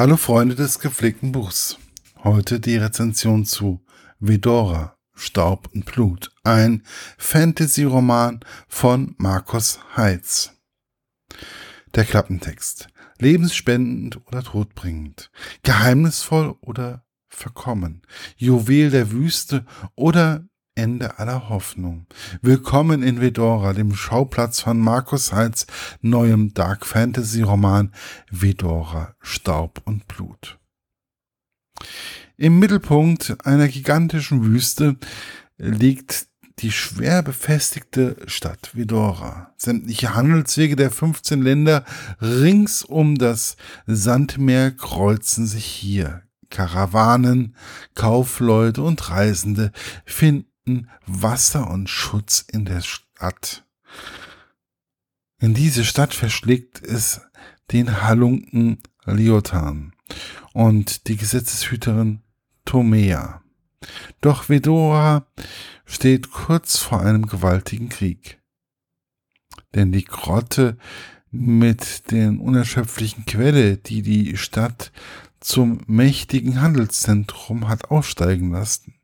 Hallo Freunde des gepflegten Buchs. Heute die Rezension zu Vedora, Staub und Blut, ein Fantasy-Roman von Markus Heitz. Der Klappentext. Lebensspendend oder todbringend, geheimnisvoll oder verkommen, Juwel der Wüste oder Ende aller Hoffnung. Willkommen in Vedora, dem Schauplatz von Markus Heitz neuem Dark Fantasy Roman Vedora, Staub und Blut. Im Mittelpunkt einer gigantischen Wüste liegt die schwer befestigte Stadt Vedora. Sämtliche Handelswege der 15 Länder rings um das Sandmeer kreuzen sich hier. Karawanen, Kaufleute und Reisende finden finden Wasser und Schutz in der Stadt. In diese Stadt verschlägt es den Halunken Liotan und die Gesetzeshüterin Tomea. Doch Vedora steht kurz vor einem gewaltigen Krieg. Denn die Grotte mit den unerschöpflichen Quelle, die die Stadt zum mächtigen Handelszentrum hat aufsteigen lassen,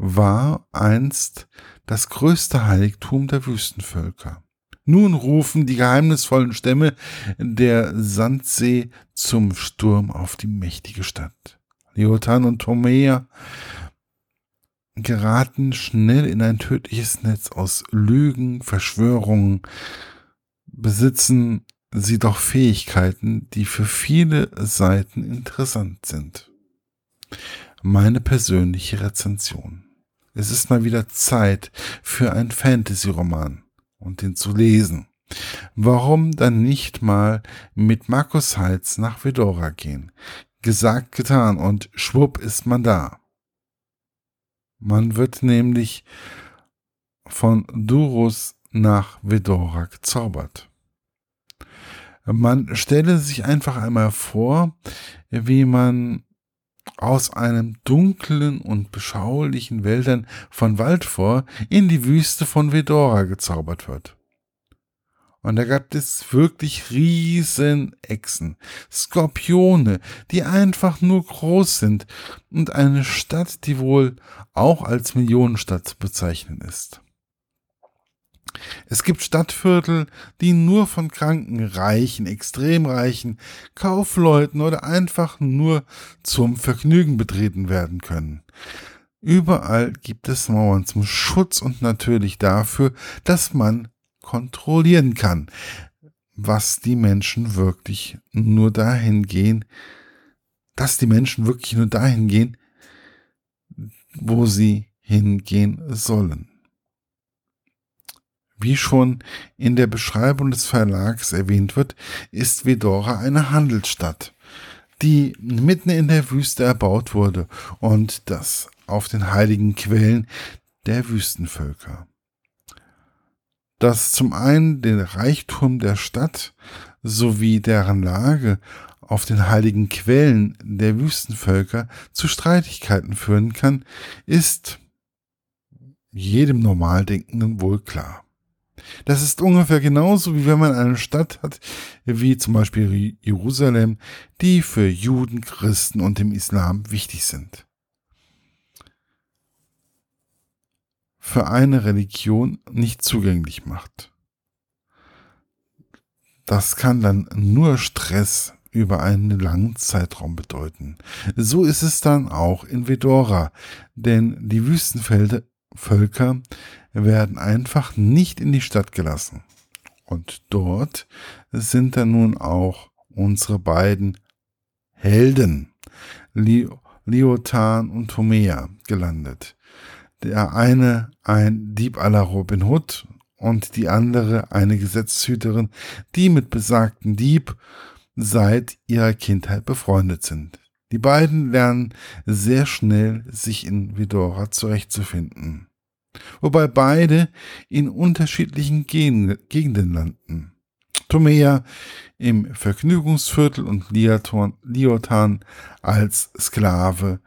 war einst das größte Heiligtum der Wüstenvölker. Nun rufen die geheimnisvollen Stämme der Sandsee zum Sturm auf die mächtige Stadt. Leotan und Tomea geraten schnell in ein tödliches Netz aus Lügen, Verschwörungen, besitzen sie doch Fähigkeiten, die für viele Seiten interessant sind. Meine persönliche Rezension. Es ist mal wieder Zeit für einen Fantasy-Roman und den zu lesen. Warum dann nicht mal mit Markus Heitz nach Vedora gehen? Gesagt, getan und schwupp ist man da. Man wird nämlich von Durus nach Vedora gezaubert. Man stelle sich einfach einmal vor, wie man aus einem dunklen und beschaulichen Wäldern von Waldvor in die Wüste von Vedora gezaubert wird. Und da gab es wirklich riesen Echsen, Skorpione, die einfach nur groß sind und eine Stadt, die wohl auch als Millionenstadt zu bezeichnen ist. Es gibt Stadtviertel, die nur von kranken, reichen, extrem reichen Kaufleuten oder einfach nur zum Vergnügen betreten werden können. Überall gibt es Mauern zum Schutz und natürlich dafür, dass man kontrollieren kann, was die Menschen wirklich nur dahin gehen, dass die Menschen wirklich nur dahin gehen, wo sie hingehen sollen. Wie schon in der Beschreibung des Verlags erwähnt wird, ist Vedora eine Handelsstadt, die mitten in der Wüste erbaut wurde und das auf den heiligen Quellen der Wüstenvölker. Das zum einen den Reichtum der Stadt sowie deren Lage auf den heiligen Quellen der Wüstenvölker zu Streitigkeiten führen kann, ist jedem Normaldenkenden wohl klar. Das ist ungefähr genauso, wie wenn man eine Stadt hat, wie zum Beispiel Jerusalem, die für Juden, Christen und dem Islam wichtig sind. Für eine Religion nicht zugänglich macht. Das kann dann nur Stress über einen langen Zeitraum bedeuten. So ist es dann auch in Vedora, denn die Wüstenfelder Völker werden einfach nicht in die Stadt gelassen. Und dort sind dann nun auch unsere beiden Helden, Liotan und Tomea, gelandet. Der eine ein Dieb aller Robin Hood und die andere eine Gesetzeshüterin, die mit besagten Dieb seit ihrer Kindheit befreundet sind. Die beiden lernen sehr schnell, sich in Vidora zurechtzufinden. Wobei beide in unterschiedlichen Gegenden landen. Tomea im Vergnügungsviertel und Liotan als Sklave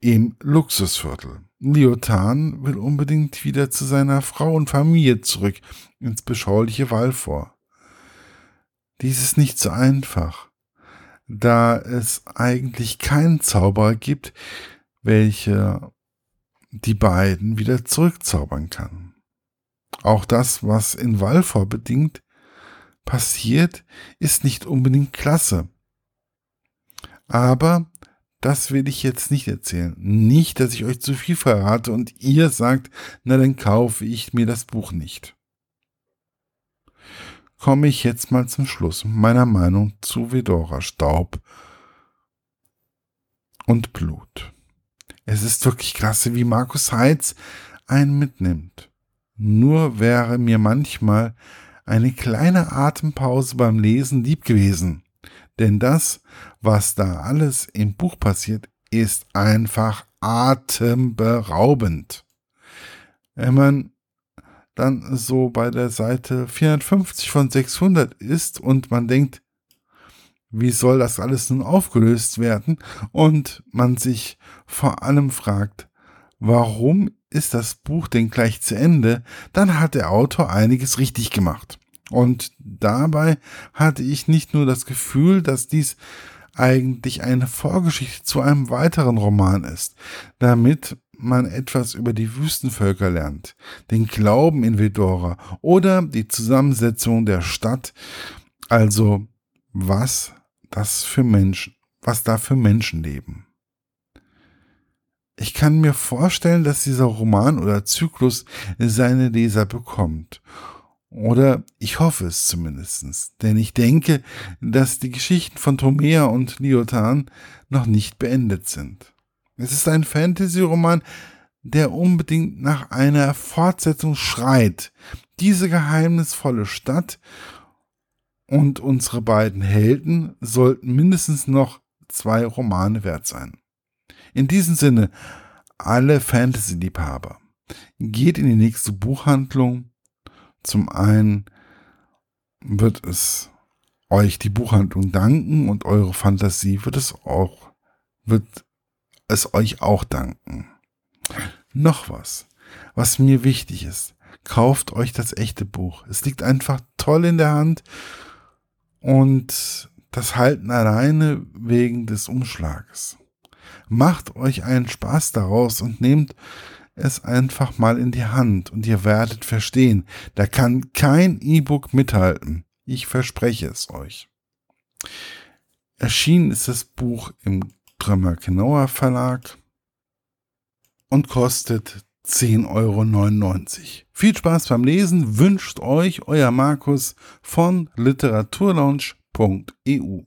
im Luxusviertel. Liotan will unbedingt wieder zu seiner Frau und Familie zurück ins beschauliche Walfort. Dies ist nicht so einfach da es eigentlich keinen Zauberer gibt, welcher die beiden wieder zurückzaubern kann. Auch das, was in Walfor bedingt passiert, ist nicht unbedingt klasse. Aber das will ich jetzt nicht erzählen. Nicht, dass ich euch zu viel verrate und ihr sagt, na dann kaufe ich mir das Buch nicht. Komme ich jetzt mal zum Schluss meiner Meinung zu Vedora Staub und Blut. Es ist wirklich klasse, wie Markus Heitz einen mitnimmt. Nur wäre mir manchmal eine kleine Atempause beim Lesen lieb gewesen. Denn das, was da alles im Buch passiert, ist einfach atemberaubend. Wenn man dann so bei der Seite 450 von 600 ist und man denkt, wie soll das alles nun aufgelöst werden? Und man sich vor allem fragt, warum ist das Buch denn gleich zu Ende? Dann hat der Autor einiges richtig gemacht. Und dabei hatte ich nicht nur das Gefühl, dass dies eigentlich eine Vorgeschichte zu einem weiteren Roman ist, damit man etwas über die Wüstenvölker lernt, den Glauben in Vedora oder die Zusammensetzung der Stadt, also was das für Menschen, was da für Menschen leben. Ich kann mir vorstellen, dass dieser Roman oder Zyklus seine Leser bekommt oder ich hoffe es zumindestens, denn ich denke, dass die Geschichten von Tomea und Liotan noch nicht beendet sind. Es ist ein Fantasy-Roman, der unbedingt nach einer Fortsetzung schreit. Diese geheimnisvolle Stadt und unsere beiden Helden sollten mindestens noch zwei Romane wert sein. In diesem Sinne, alle Fantasy-Liebhaber, geht in die nächste Buchhandlung, zum einen wird es euch die Buchhandlung danken und eure Fantasie wird es auch, wird es euch auch danken. Noch was, was mir wichtig ist. Kauft euch das echte Buch. Es liegt einfach toll in der Hand und das Halten alleine wegen des Umschlages. Macht euch einen Spaß daraus und nehmt es einfach mal in die Hand und ihr werdet verstehen, da kann kein E-Book mithalten. Ich verspreche es euch. Erschienen ist das Buch im Drömer-Knauer Verlag und kostet 10,99 Euro. Viel Spaß beim Lesen wünscht euch euer Markus von literaturlaunch.eu.